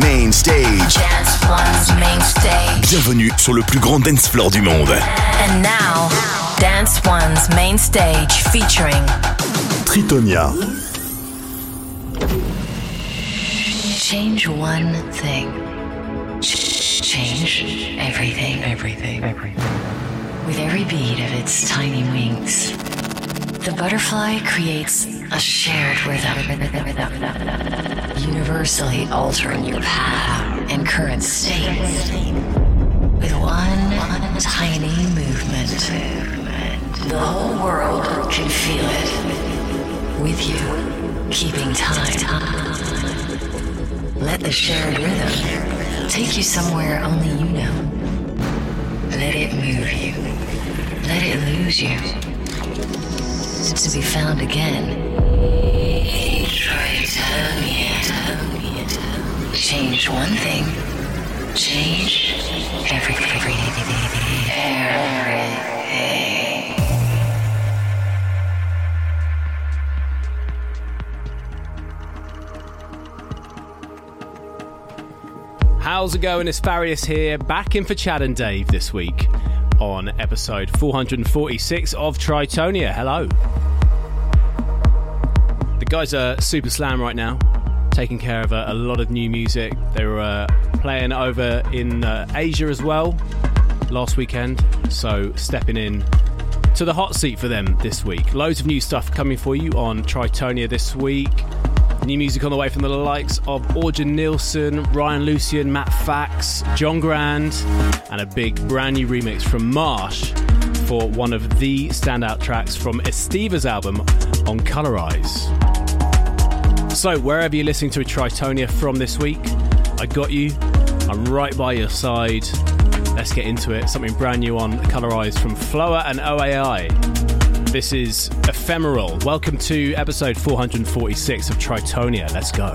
Main Stage. Dance One's Main Stage. Bienvenue sur le plus grand dance floor du monde. And now, Dance One's Main Stage featuring Tritonia. Change one thing. Change everything. Everything. Everything. With every beat of its tiny wings, the butterfly creates a shared rhythm, universally altering your path and current state. With one tiny movement, the whole world can feel it. With you, keeping time. Let the shared rhythm take you somewhere only you know. Let it move you. Let it lose you. To be found again. Change one thing. Change everything. Everything. How's it going? It's Farius here, back in for Chad and Dave this week on episode 446 of Tritonia. Hello. The guys are super slam right now, taking care of a, a lot of new music. They were uh, playing over in uh, Asia as well last weekend, so stepping in to the hot seat for them this week. Loads of new stuff coming for you on Tritonia this week. New music on the way from the likes of Orjan Nilsen, Ryan Lucian, Matt Fax, John Grand, and a big brand new remix from Marsh for one of the standout tracks from Estiva's album on Colorize. So, wherever you're listening to a Tritonia from this week, I got you. I'm right by your side. Let's get into it. Something brand new on Colorize from Flower and OAI. This is Ephemeral. Welcome to episode 446 of Tritonia. Let's go.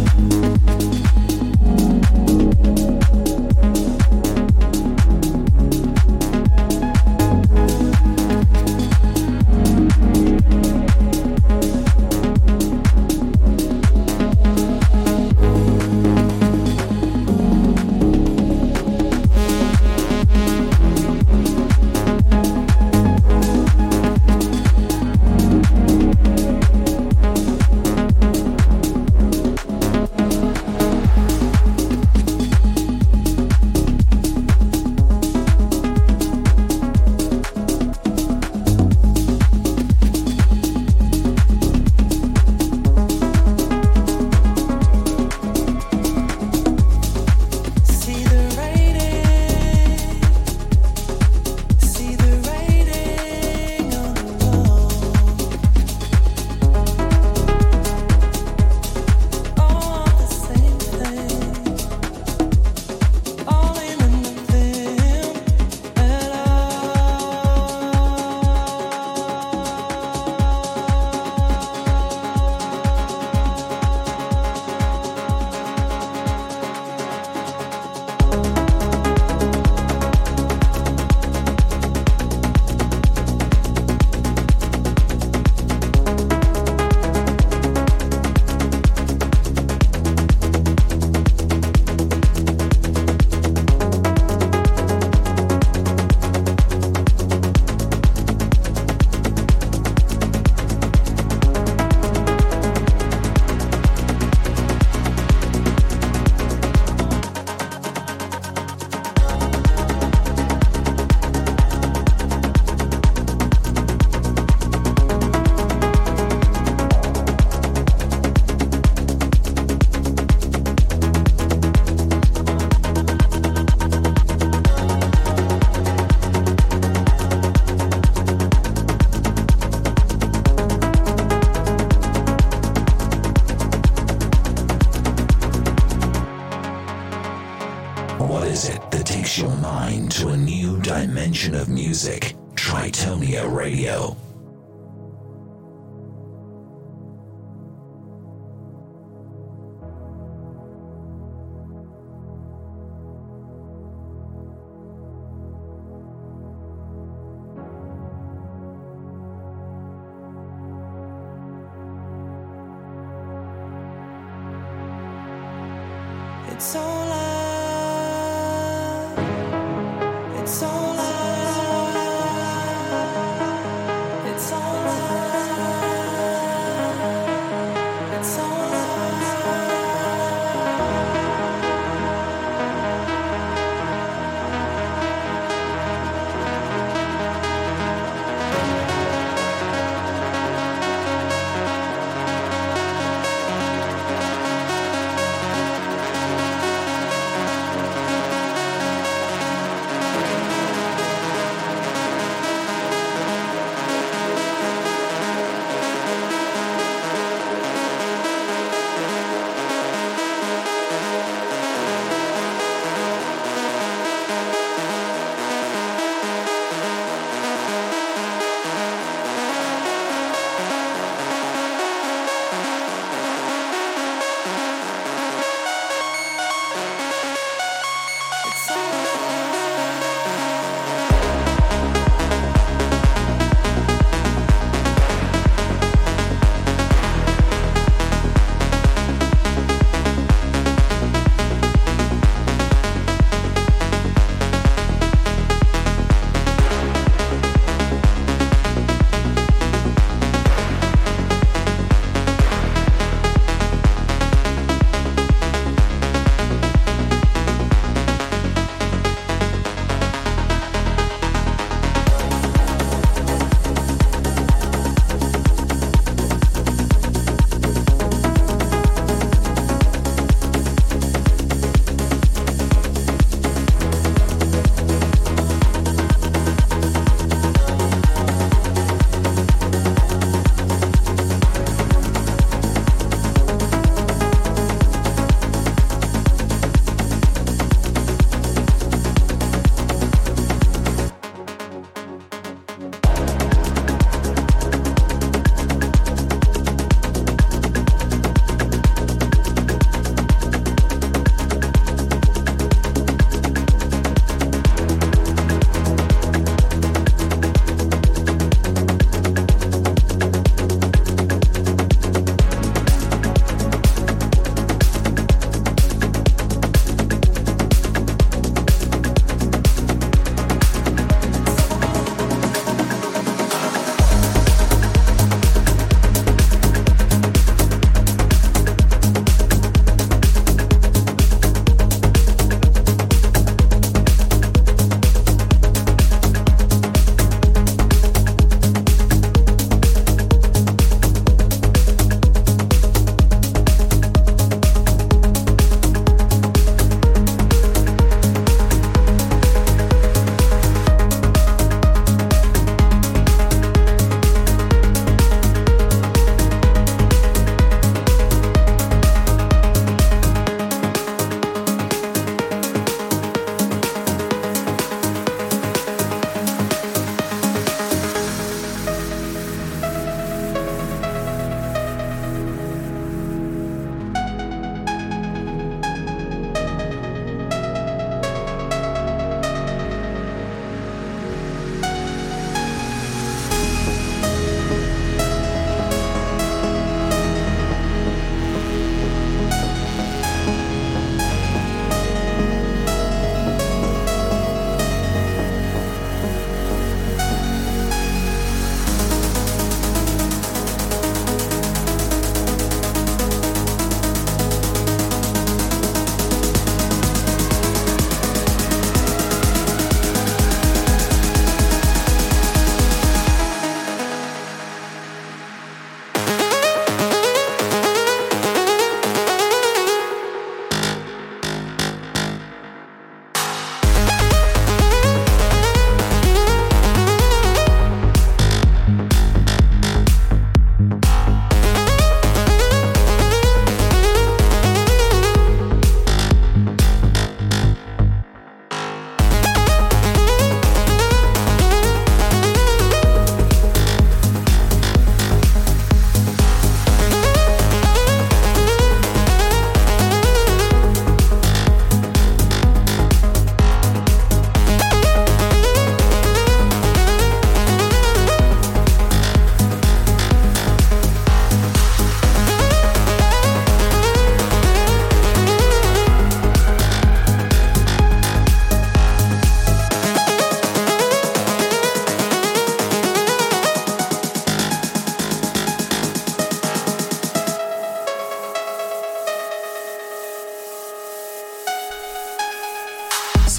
So.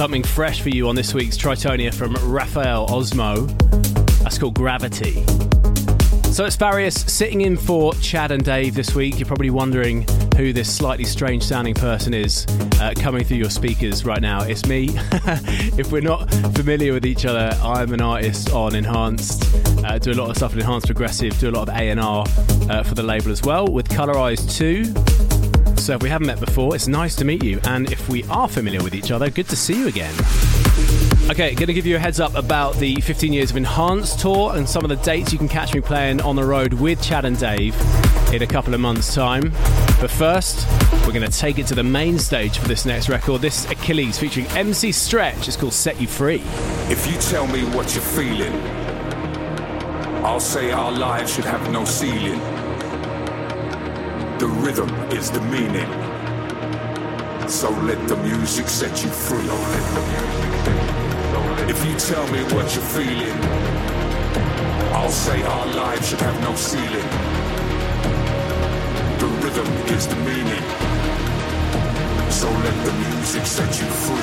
Something fresh for you on this week's Tritonia from Raphael Osmo. That's called Gravity. So it's Farius sitting in for Chad and Dave this week. You're probably wondering who this slightly strange sounding person is uh, coming through your speakers right now. It's me. if we're not familiar with each other, I'm an artist on Enhanced. Uh, do a lot of stuff in Enhanced Progressive, do a lot of A&R uh, for the label as well with Colorize 2. So if uh, we haven't met before, it's nice to meet you. And if we are familiar with each other, good to see you again. Okay, going to give you a heads up about the 15 years of Enhanced tour and some of the dates you can catch me playing on the road with Chad and Dave in a couple of months' time. But first, we're going to take it to the main stage for this next record. This Achilles featuring MC Stretch. It's called Set You Free. If you tell me what you're feeling, I'll say our lives should have no ceiling. The rhythm is the meaning. So let the music set you free. If you tell me what you're feeling, I'll say our lives should have no ceiling. The rhythm is the meaning. So let the music set you free.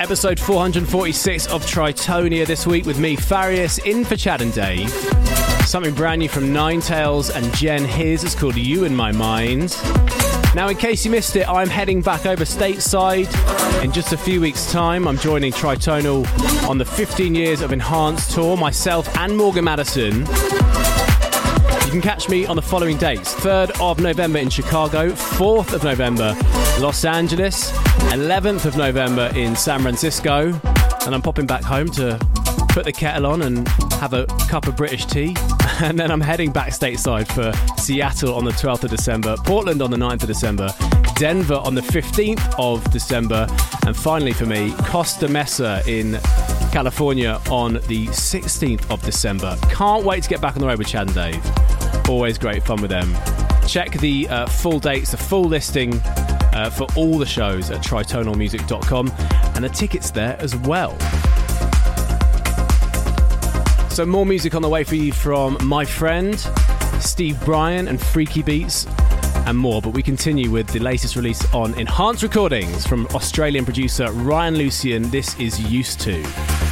Episode 446 of Tritonia this week with me, Farius, in for Chad and Dave. Something brand new from Nine Tails and Jen His is called You in My Mind. Now, in case you missed it, I'm heading back over stateside in just a few weeks' time. I'm joining Tritonal on the 15 Years of Enhanced tour, myself and Morgan Madison. You can catch me on the following dates 3rd of November in Chicago, 4th of November, Los Angeles, 11th of November in San Francisco, and I'm popping back home to put the kettle on and have a cup of British tea. And then I'm heading back stateside for Seattle on the 12th of December, Portland on the 9th of December, Denver on the 15th of December, and finally for me, Costa Mesa in California on the 16th of December. Can't wait to get back on the road with Chad and Dave. Always great fun with them. Check the uh, full dates, the full listing uh, for all the shows at tritonalmusic.com and the tickets there as well. So, more music on the way for you from my friend Steve Brian and Freaky Beats and more. But we continue with the latest release on Enhanced Recordings from Australian producer Ryan Lucian. This is Used to.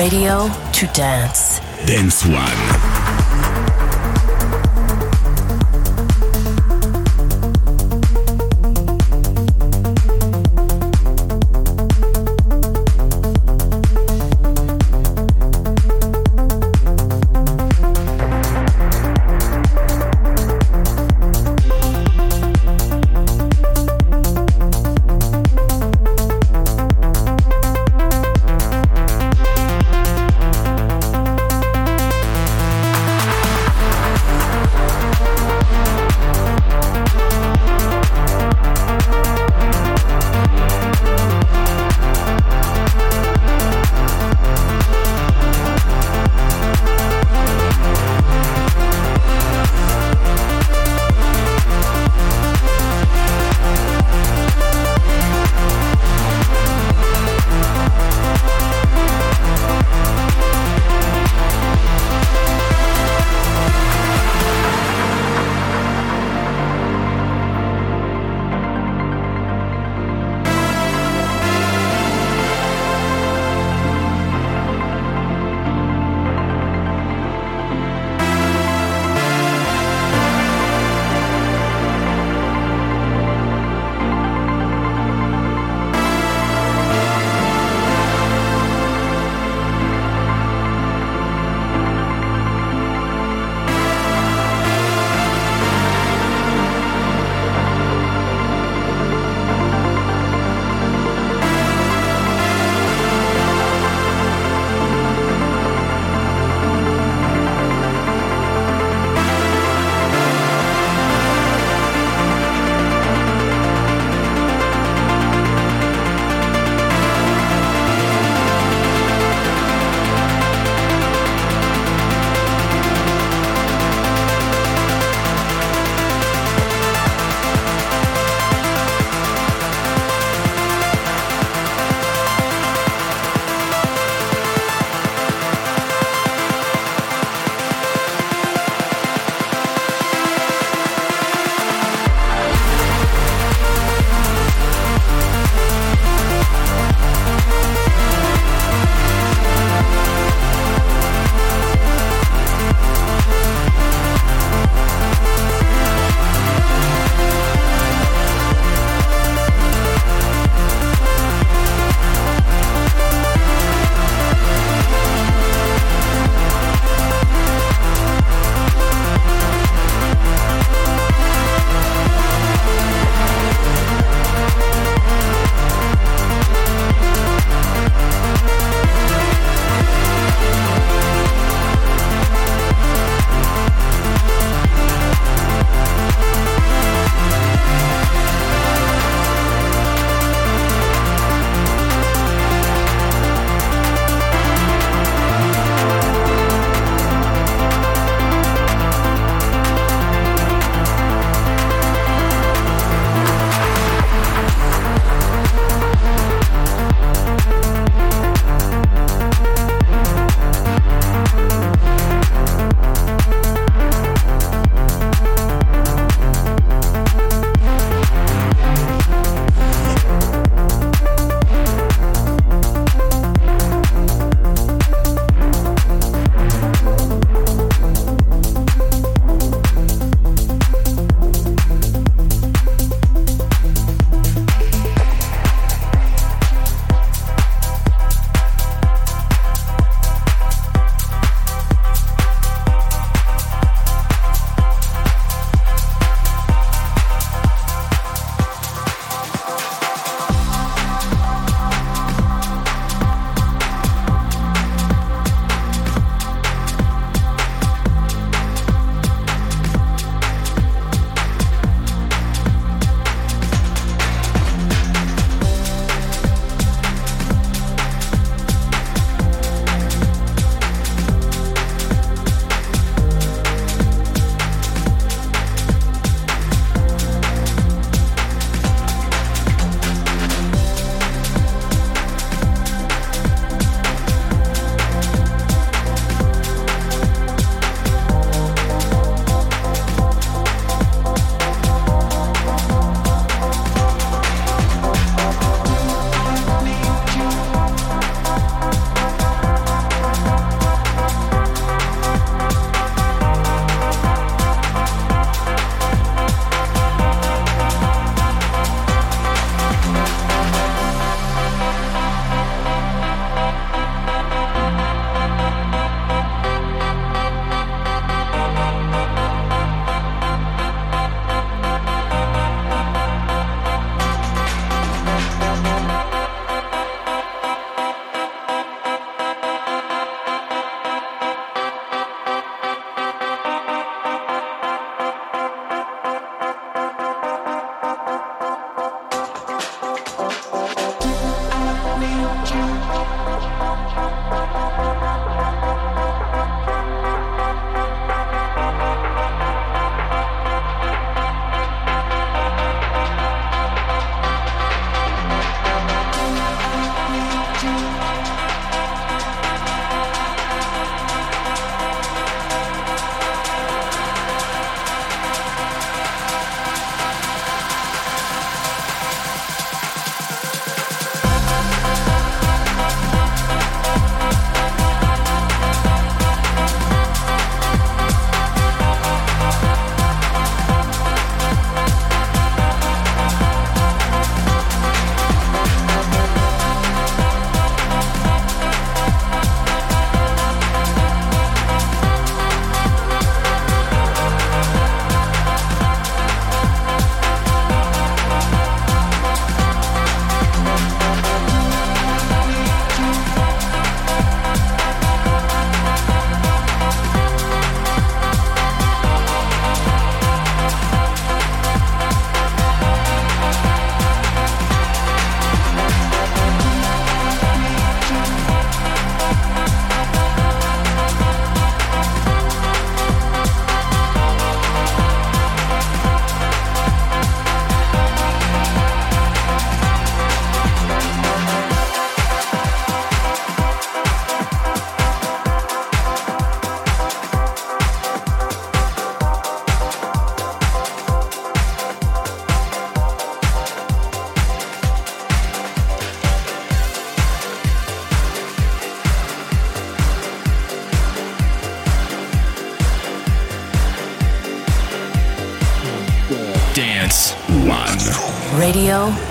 Radio to dance. Dance One.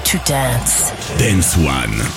To dance. Dance One.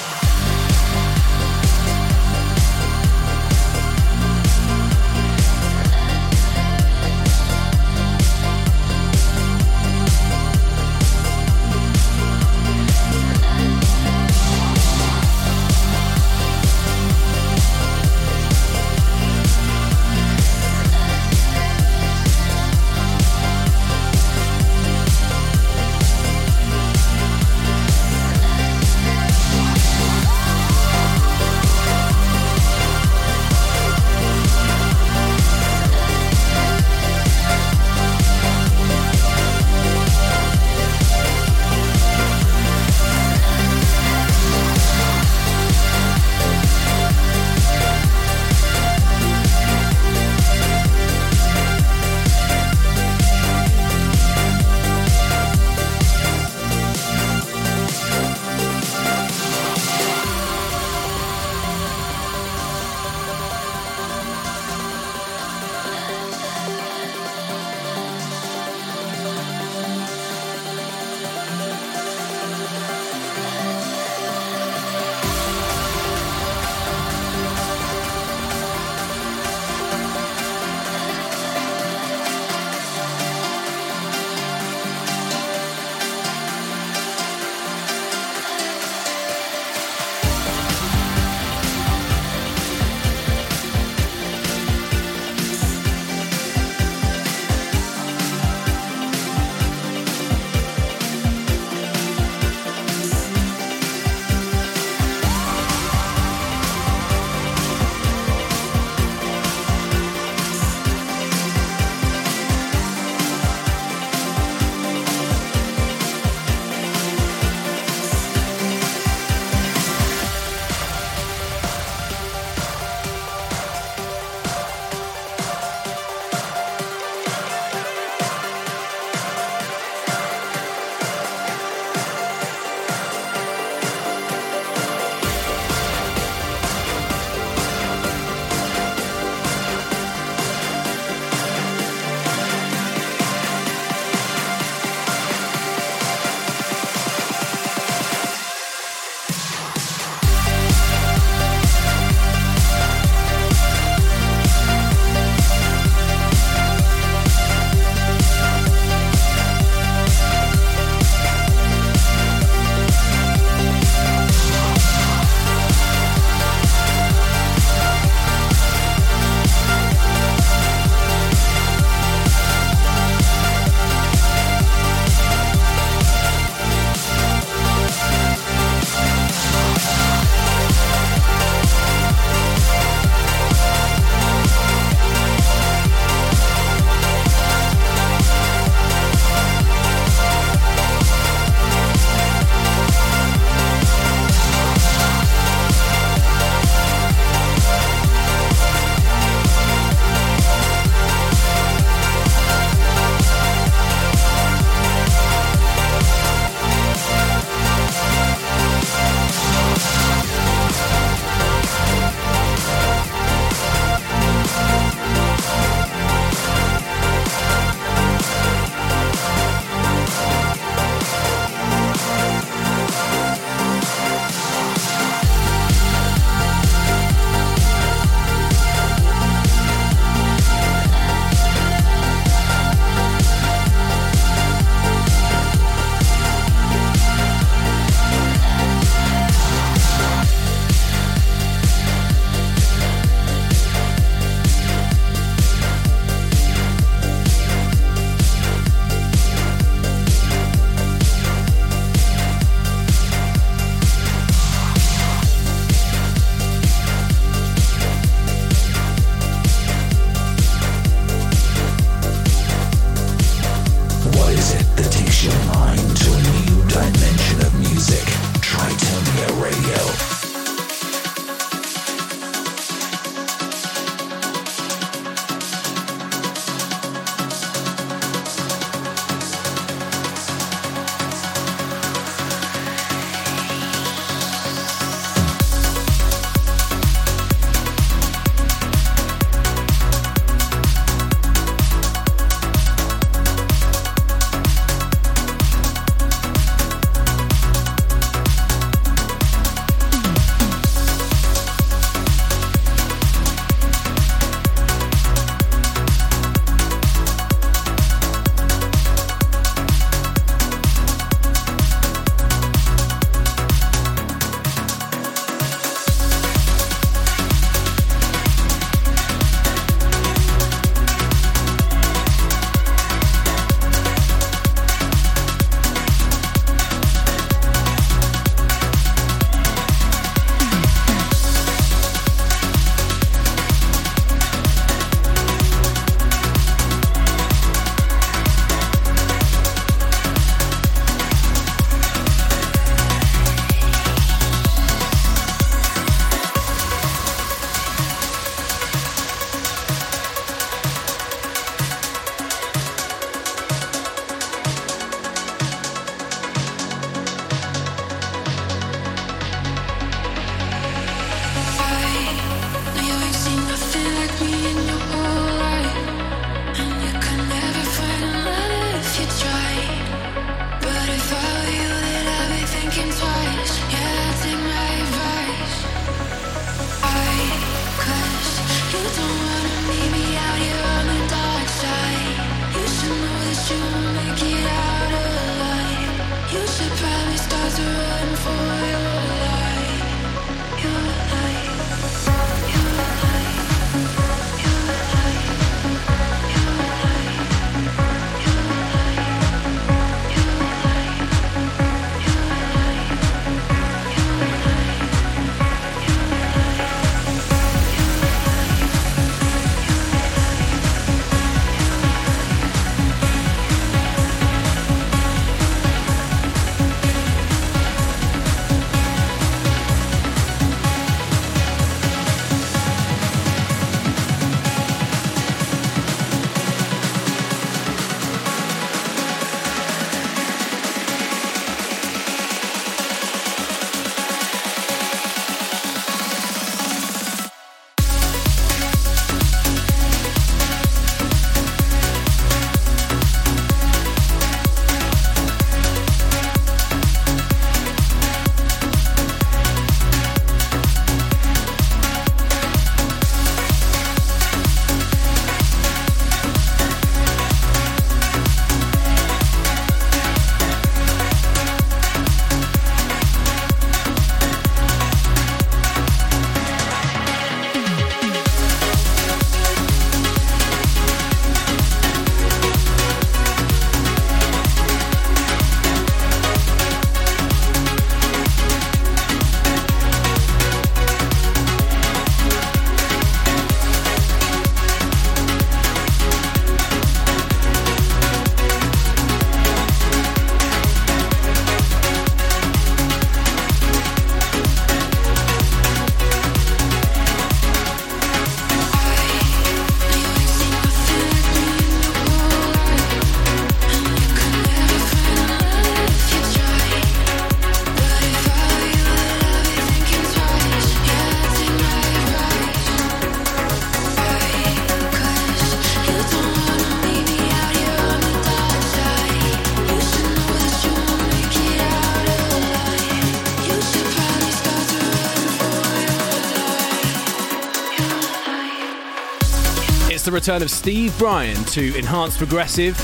The return of Steve Brian to Enhanced Progressive,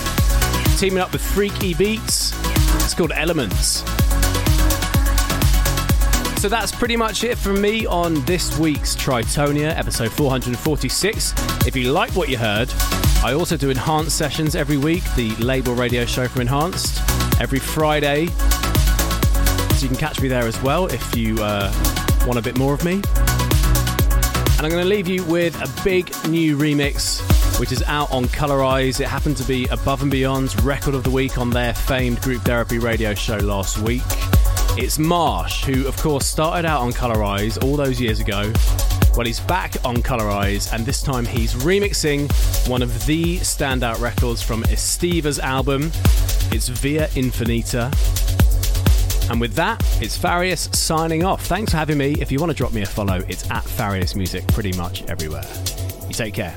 teaming up with Freaky Beats. It's called Elements. So that's pretty much it from me on this week's Tritonia, episode 446. If you like what you heard, I also do Enhanced sessions every week, the label radio show for Enhanced, every Friday. So you can catch me there as well if you uh, want a bit more of me. And I'm going to leave you with a big new remix, which is out on Colorize. It happened to be Above and Beyond's record of the week on their famed Group Therapy radio show last week. It's Marsh, who, of course, started out on Colorize all those years ago. Well, he's back on Colorize, and this time he's remixing one of the standout records from Estiva's album. It's Via Infinita. And with that, it's Farius signing off. Thanks for having me. If you want to drop me a follow, it's at Farius Music pretty much everywhere. You take care.